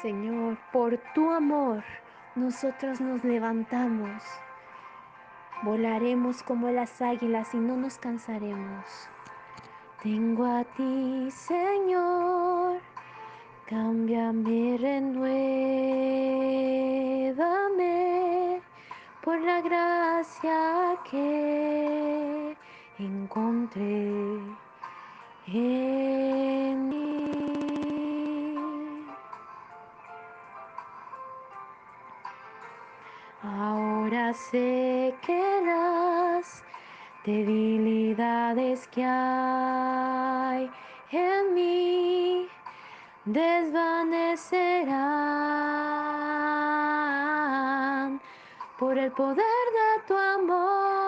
Señor, por tu amor, nosotros nos levantamos. Volaremos como las águilas y no nos cansaremos. Tengo a ti, Señor, cámbiame, renuévame por la gracia que encontré en Ahora sé que las debilidades que hay en mí desvanecerán por el poder de tu amor.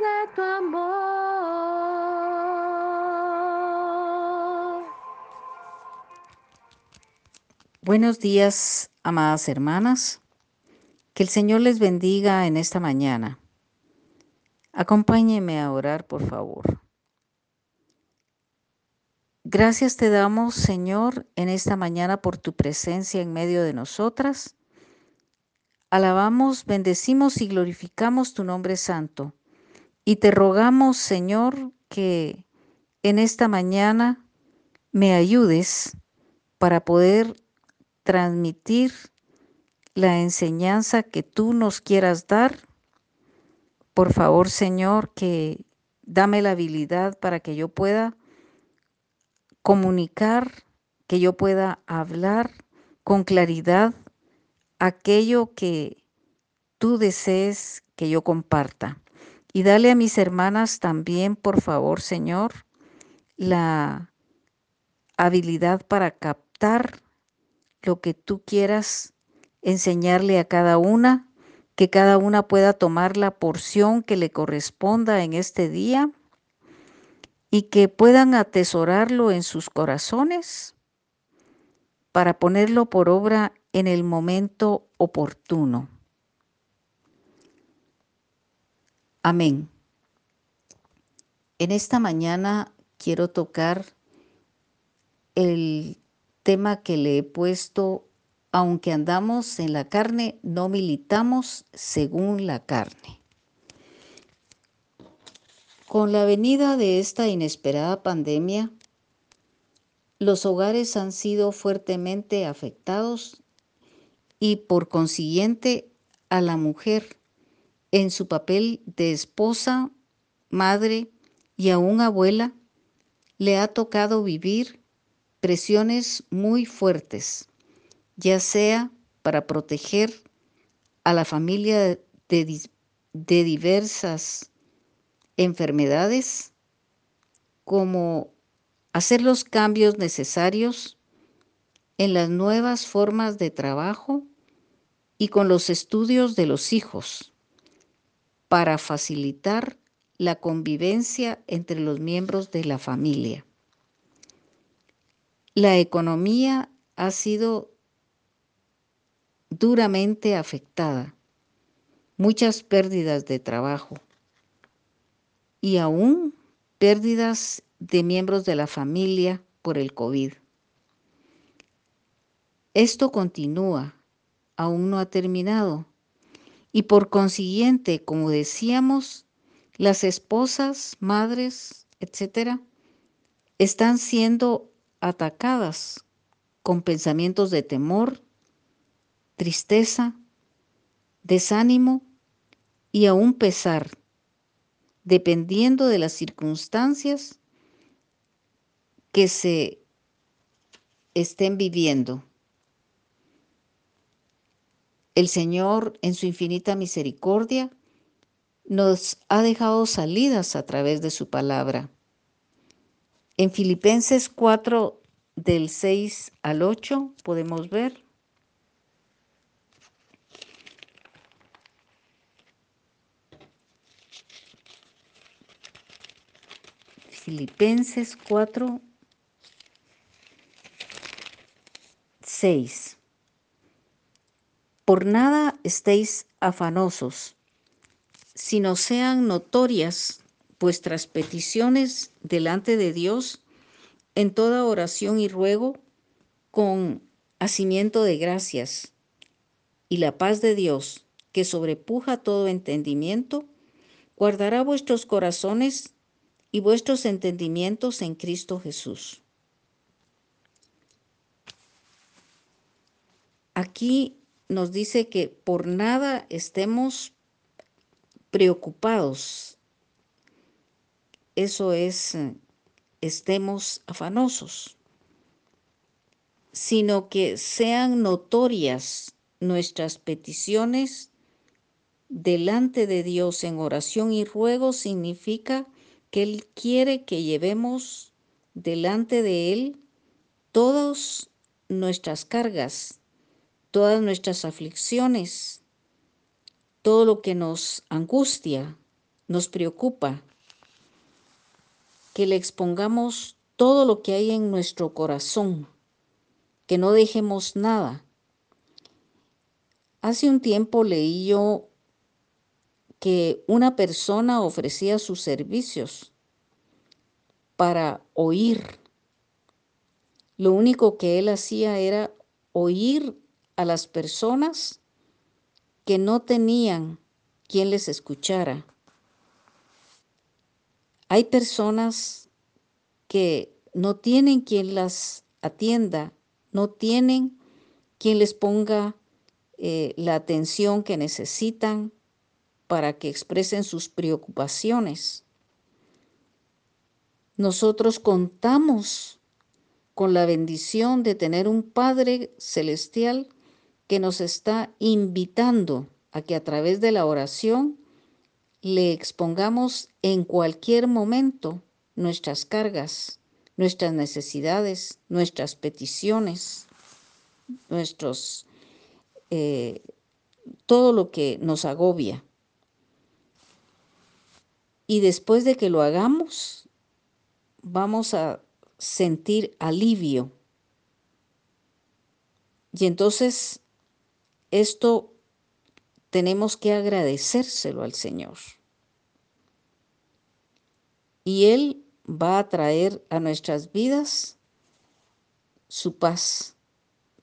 De tu amor. Buenos días, amadas hermanas. Que el Señor les bendiga en esta mañana. Acompáñeme a orar, por favor. Gracias te damos, Señor, en esta mañana por tu presencia en medio de nosotras. Alabamos, bendecimos y glorificamos tu nombre santo. Y te rogamos, Señor, que en esta mañana me ayudes para poder transmitir la enseñanza que tú nos quieras dar. Por favor, Señor, que dame la habilidad para que yo pueda comunicar, que yo pueda hablar con claridad aquello que tú desees que yo comparta. Y dale a mis hermanas también, por favor, Señor, la habilidad para captar lo que tú quieras enseñarle a cada una, que cada una pueda tomar la porción que le corresponda en este día y que puedan atesorarlo en sus corazones para ponerlo por obra en el momento oportuno. Amén. En esta mañana quiero tocar el tema que le he puesto, aunque andamos en la carne, no militamos según la carne. Con la venida de esta inesperada pandemia, los hogares han sido fuertemente afectados y por consiguiente a la mujer en su papel de esposa, madre y aún abuela le ha tocado vivir presiones muy fuertes, ya sea para proteger a la familia de, de diversas enfermedades, como hacer los cambios necesarios en las nuevas formas de trabajo y con los estudios de los hijos para facilitar la convivencia entre los miembros de la familia. La economía ha sido duramente afectada, muchas pérdidas de trabajo y aún pérdidas de miembros de la familia por el COVID. Esto continúa, aún no ha terminado y por consiguiente, como decíamos, las esposas, madres, etcétera, están siendo atacadas con pensamientos de temor, tristeza, desánimo y aún pesar, dependiendo de las circunstancias que se estén viviendo el Señor en su infinita misericordia nos ha dejado salidas a través de su palabra. En Filipenses 4 del 6 al 8 podemos ver Filipenses 4, 6. Por nada estéis afanosos, sino sean notorias vuestras peticiones delante de Dios en toda oración y ruego con hacimiento de gracias. Y la paz de Dios, que sobrepuja todo entendimiento, guardará vuestros corazones y vuestros entendimientos en Cristo Jesús. Aquí nos dice que por nada estemos preocupados. Eso es, estemos afanosos, sino que sean notorias nuestras peticiones delante de Dios en oración y ruego significa que Él quiere que llevemos delante de Él todas nuestras cargas, todas nuestras aflicciones, todo lo que nos angustia, nos preocupa, que le expongamos todo lo que hay en nuestro corazón, que no dejemos nada. Hace un tiempo leí yo que una persona ofrecía sus servicios para oír. Lo único que él hacía era oír a las personas que no tenían quien les escuchara. Hay personas que no tienen quien las atienda, no tienen quien les ponga eh, la atención que necesitan, para que expresen sus preocupaciones. Nosotros contamos con la bendición de tener un Padre Celestial que nos está invitando a que a través de la oración le expongamos en cualquier momento nuestras cargas, nuestras necesidades, nuestras peticiones, nuestros, eh, todo lo que nos agobia. Y después de que lo hagamos, vamos a sentir alivio. Y entonces esto tenemos que agradecérselo al Señor. Y Él va a traer a nuestras vidas su paz,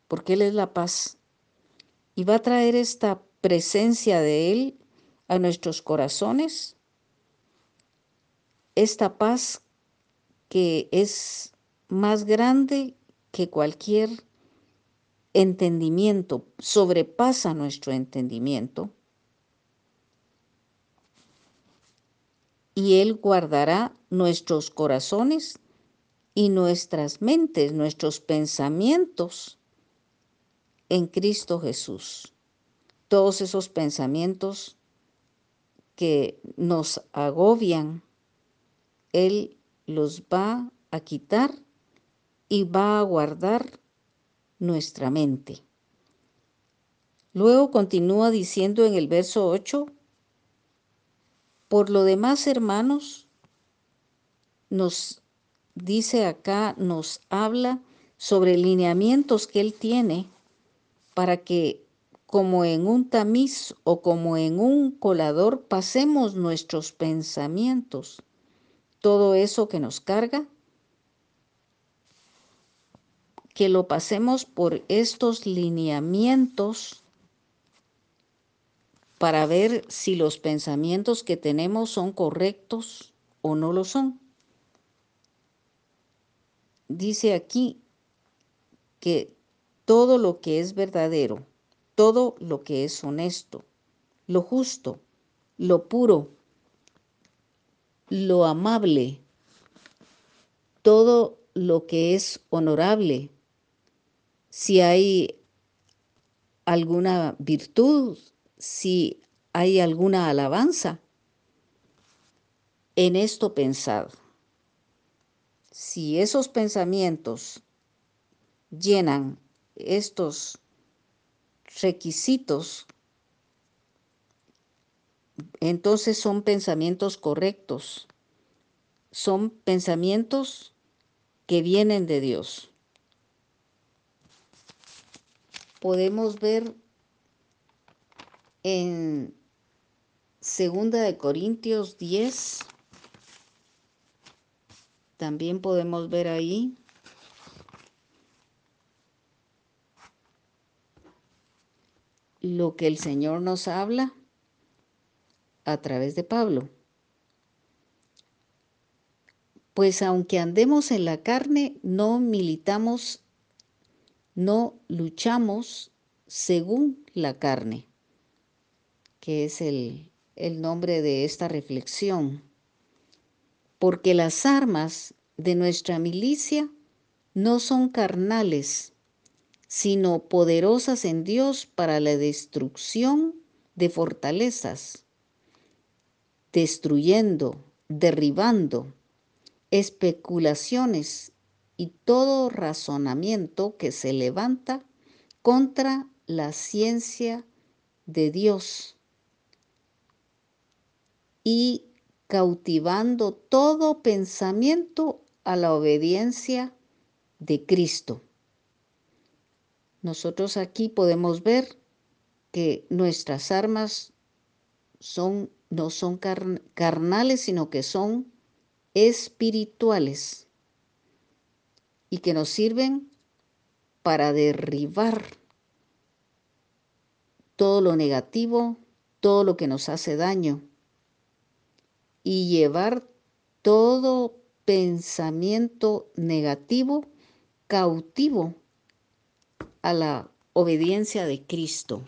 porque Él es la paz. Y va a traer esta presencia de Él a nuestros corazones esta paz que es más grande que cualquier entendimiento, sobrepasa nuestro entendimiento. Y Él guardará nuestros corazones y nuestras mentes, nuestros pensamientos en Cristo Jesús. Todos esos pensamientos que nos agobian, él los va a quitar y va a guardar nuestra mente. Luego continúa diciendo en el verso 8, por lo demás, hermanos, nos dice acá, nos habla sobre lineamientos que Él tiene para que como en un tamiz o como en un colador pasemos nuestros pensamientos todo eso que nos carga, que lo pasemos por estos lineamientos para ver si los pensamientos que tenemos son correctos o no lo son. Dice aquí que todo lo que es verdadero, todo lo que es honesto, lo justo, lo puro, lo amable, todo lo que es honorable, si hay alguna virtud, si hay alguna alabanza. En esto pensad. Si esos pensamientos llenan estos requisitos, entonces son pensamientos correctos, son pensamientos que vienen de Dios. Podemos ver en Segunda de Corintios 10, también podemos ver ahí lo que el Señor nos habla a través de Pablo. Pues aunque andemos en la carne, no militamos, no luchamos según la carne, que es el, el nombre de esta reflexión. Porque las armas de nuestra milicia no son carnales, sino poderosas en Dios para la destrucción de fortalezas, destruyendo, derribando especulaciones y todo razonamiento que se levanta contra la ciencia de Dios y cautivando todo pensamiento a la obediencia de Cristo. Nosotros aquí podemos ver que nuestras armas son, no son carnales, sino que son espirituales y que nos sirven para derribar todo lo negativo, todo lo que nos hace daño y llevar todo pensamiento negativo cautivo a la obediencia de Cristo.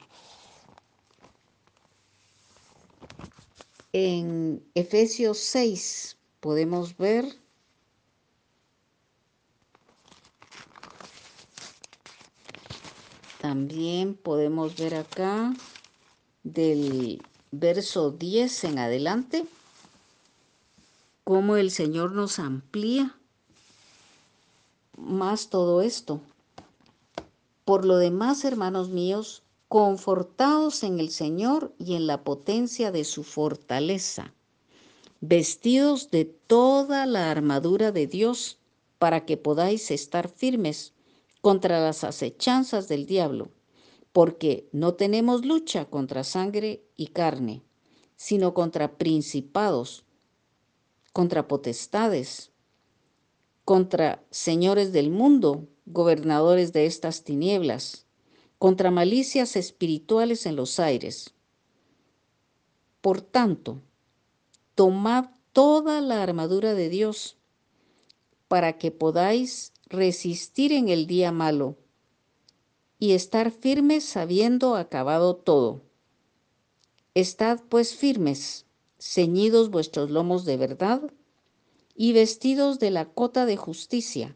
En Efesios 6 podemos ver también podemos ver acá del verso 10 en adelante cómo el Señor nos amplía más todo esto. Por lo demás, hermanos míos, confortados en el Señor y en la potencia de su fortaleza, vestidos de toda la armadura de Dios, para que podáis estar firmes contra las acechanzas del diablo, porque no tenemos lucha contra sangre y carne, sino contra principados, contra potestades, contra señores del mundo, gobernadores de estas tinieblas, contra malicias espirituales en los aires. Por tanto, tomad toda la armadura de Dios para que podáis resistir en el día malo y estar firmes habiendo acabado todo. Estad pues firmes ceñidos vuestros lomos de verdad y vestidos de la cota de justicia,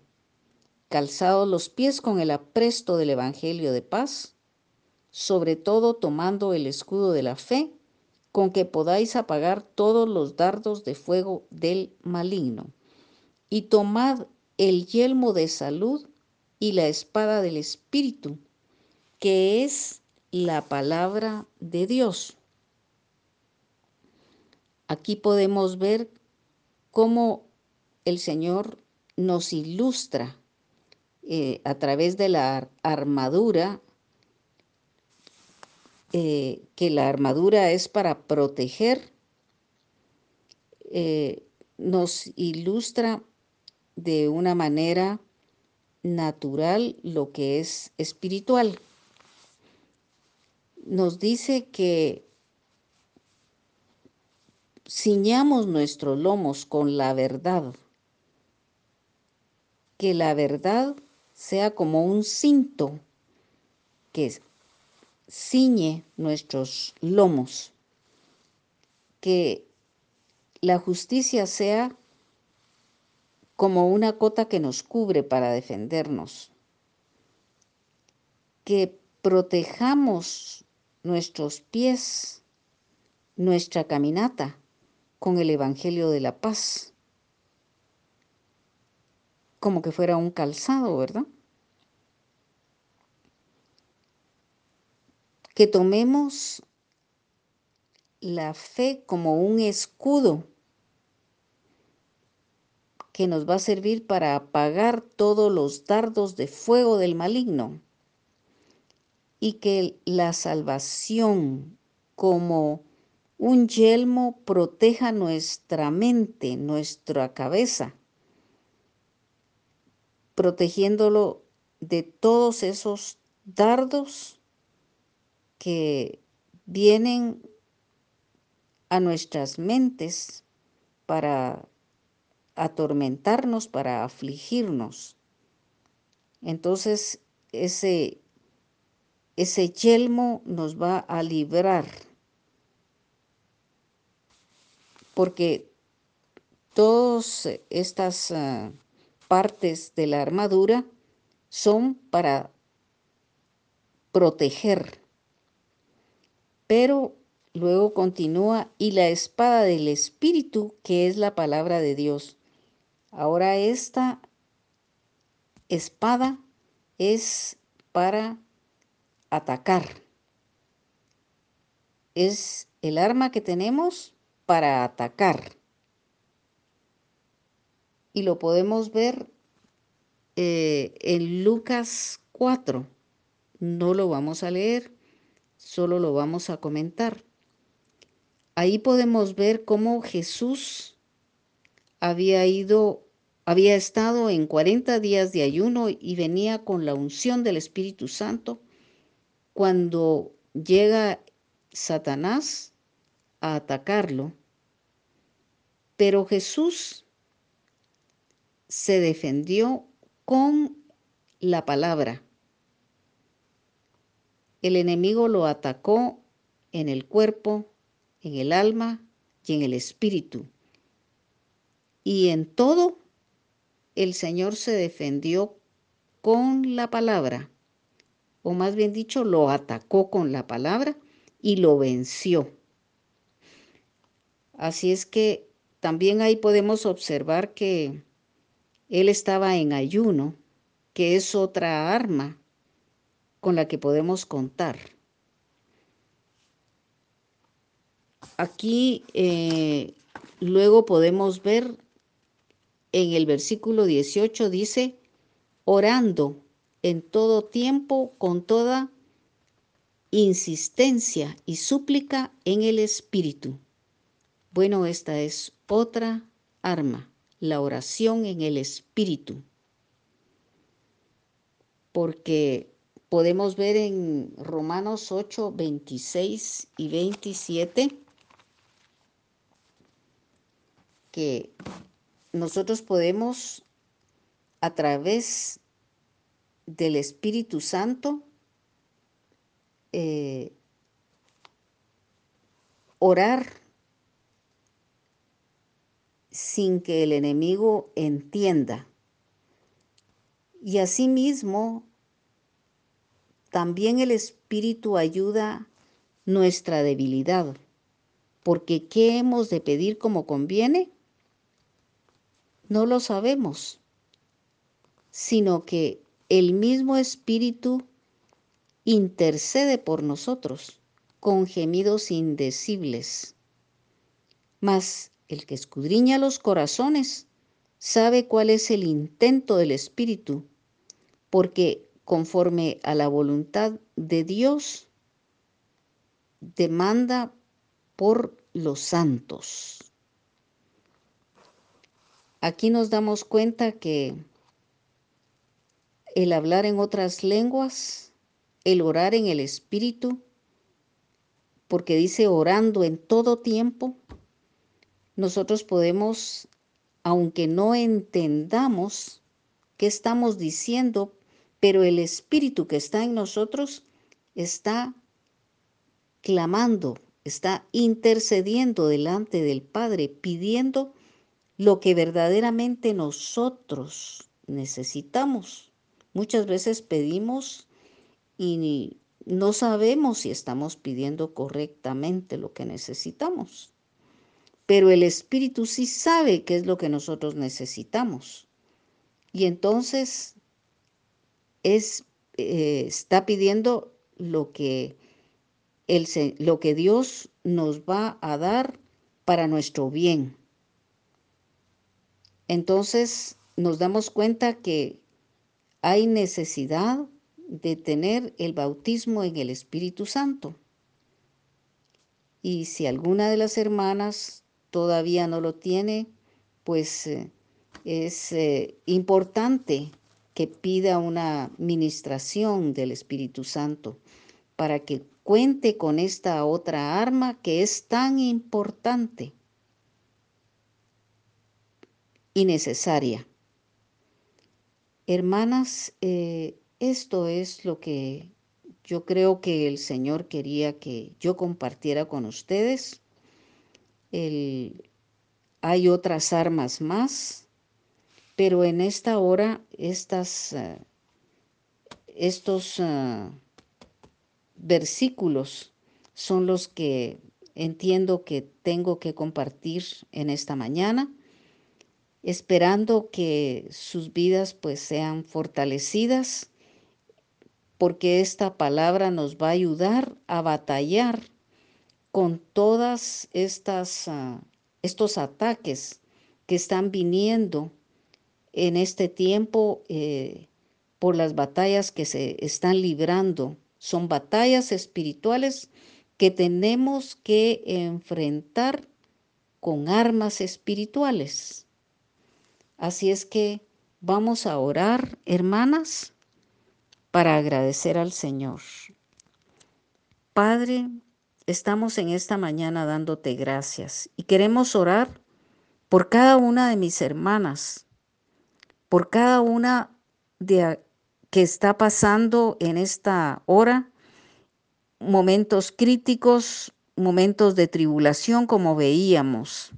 calzados los pies con el apresto del Evangelio de paz, sobre todo tomando el escudo de la fe, con que podáis apagar todos los dardos de fuego del maligno, y tomad el yelmo de salud y la espada del Espíritu, que es la palabra de Dios. Aquí podemos ver cómo el Señor nos ilustra eh, a través de la armadura, eh, que la armadura es para proteger, eh, nos ilustra de una manera natural lo que es espiritual. Nos dice que ciñamos nuestros lomos con la verdad, que la verdad sea como un cinto que ciñe nuestros lomos, que la justicia sea como una cota que nos cubre para defendernos, que protejamos nuestros pies, nuestra caminata con el Evangelio de la Paz, como que fuera un calzado, ¿verdad? Que tomemos la fe como un escudo que nos va a servir para apagar todos los dardos de fuego del maligno y que la salvación como un yelmo proteja nuestra mente, nuestra cabeza, protegiéndolo de todos esos dardos que vienen a nuestras mentes para atormentarnos, para afligirnos. Entonces, ese, ese yelmo nos va a librar. Porque todas estas uh, partes de la armadura son para proteger. Pero luego continúa, y la espada del Espíritu, que es la palabra de Dios. Ahora esta espada es para atacar. Es el arma que tenemos para atacar. Y lo podemos ver eh, en Lucas 4. No lo vamos a leer, solo lo vamos a comentar. Ahí podemos ver cómo Jesús había ido había estado en 40 días de ayuno y venía con la unción del Espíritu Santo cuando llega Satanás a atacarlo. Pero Jesús se defendió con la palabra. El enemigo lo atacó en el cuerpo, en el alma y en el espíritu. Y en todo el Señor se defendió con la palabra, o más bien dicho, lo atacó con la palabra y lo venció. Así es que también ahí podemos observar que él estaba en ayuno, que es otra arma con la que podemos contar. Aquí eh, luego podemos ver en el versículo 18 dice, orando en todo tiempo con toda insistencia y súplica en el Espíritu. Bueno, esta es otra arma, la oración en el Espíritu. Porque podemos ver en Romanos 8, 26 y 27 que nosotros podemos a través del Espíritu Santo eh, orar sin que el enemigo entienda. Y asimismo, también el Espíritu ayuda nuestra debilidad, porque ¿qué hemos de pedir como conviene? No lo sabemos, sino que el mismo Espíritu intercede por nosotros con gemidos indecibles. Mas el que escudriña los corazones sabe cuál es el intento del Espíritu, porque conforme a la voluntad de Dios, demanda por los santos. Aquí nos damos cuenta que el hablar en otras lenguas, el orar en el Espíritu, porque dice orando en todo tiempo, nosotros podemos, aunque no entendamos qué estamos diciendo, pero el Espíritu que está en nosotros está clamando, está intercediendo delante del Padre, pidiendo lo que verdaderamente nosotros necesitamos. Muchas veces pedimos y no sabemos si estamos pidiendo correctamente lo que necesitamos. Pero el Espíritu sí sabe qué es lo que nosotros necesitamos. Y entonces es, eh, está pidiendo lo que, el, lo que Dios nos va a dar para nuestro bien. Entonces nos damos cuenta que hay necesidad de tener el bautismo en el Espíritu Santo. Y si alguna de las hermanas todavía no lo tiene, pues eh, es eh, importante que pida una ministración del Espíritu Santo para que cuente con esta otra arma que es tan importante y necesaria. Hermanas, eh, esto es lo que yo creo que el Señor quería que yo compartiera con ustedes. hay otras armas más, pero en esta hora estas, eh, estos uh, versículos son los que entiendo que tengo que compartir en esta mañana, esperando que sus vidas pues sean fortalecidas porque esta palabra nos va a ayudar a batallar con todas estas uh, estos ataques que están viniendo en este tiempo eh, por las batallas que se están librando. Son batallas espirituales que tenemos que enfrentar con armas espirituales. Así es que vamos a orar, hermanas, para agradecer al Señor. Padre, estamos en esta mañana dándote gracias y queremos orar por cada una de mis hermanas, por cada una de que está pasando en esta hora momentos críticos, momentos de tribulación como veíamos,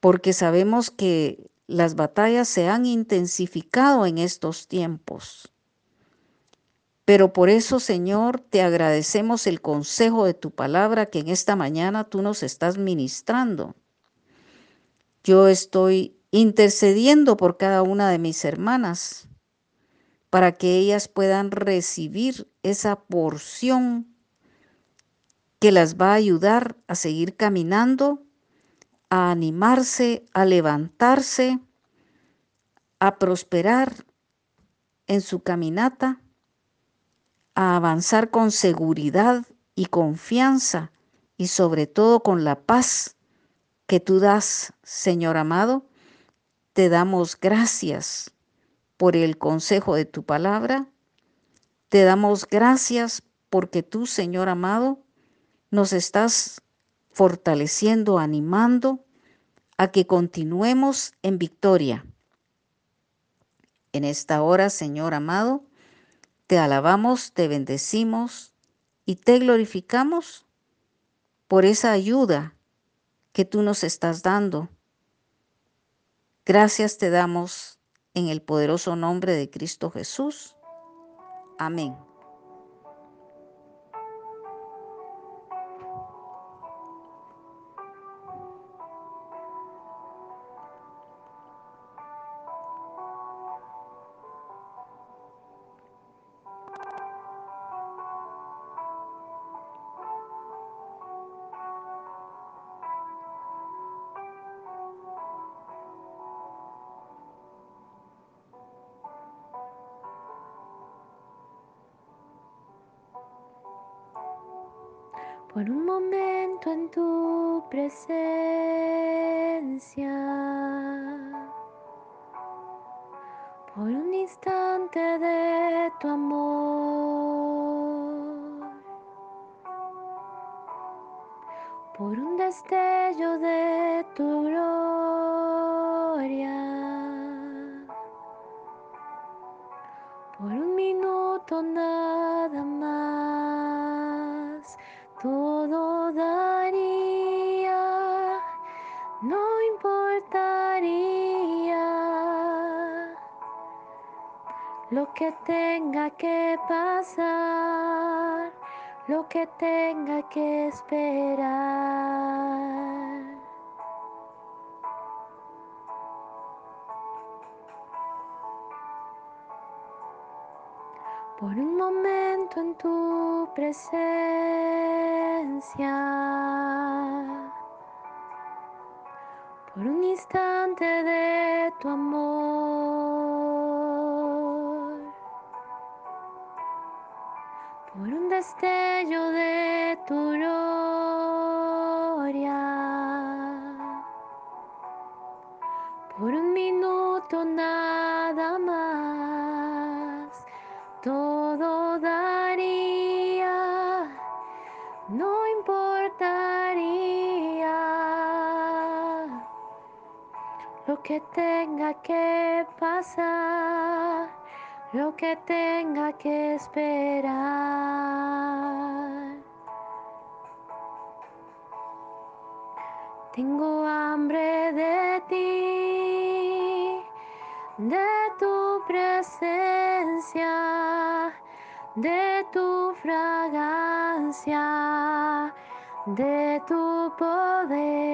porque sabemos que las batallas se han intensificado en estos tiempos. Pero por eso, Señor, te agradecemos el consejo de tu palabra que en esta mañana tú nos estás ministrando. Yo estoy intercediendo por cada una de mis hermanas para que ellas puedan recibir esa porción que las va a ayudar a seguir caminando, a animarse, a levantarse, a prosperar en su caminata a avanzar con seguridad y confianza y sobre todo con la paz que tú das, Señor amado. Te damos gracias por el consejo de tu palabra. Te damos gracias porque tú, Señor amado, nos estás fortaleciendo, animando a que continuemos en victoria. En esta hora, Señor amado, te alabamos, te bendecimos y te glorificamos por esa ayuda que tú nos estás dando. Gracias te damos en el poderoso nombre de Cristo Jesús. Amén. Por un momento en tu presencia. Por un instante de tu amor. Por un destello de tu gloria. Por un minuto nada que tenga que pasar, lo que tenga que esperar. Por un momento en tu presencia por un instante de tu amor, por un destello de tu gloria, por un minuto nada más, todo daría, no importaría lo que tenga que pasar, lo que tenga que esperar. Tengo hambre de ti, de tu presencia, de tu fragancia, de tu poder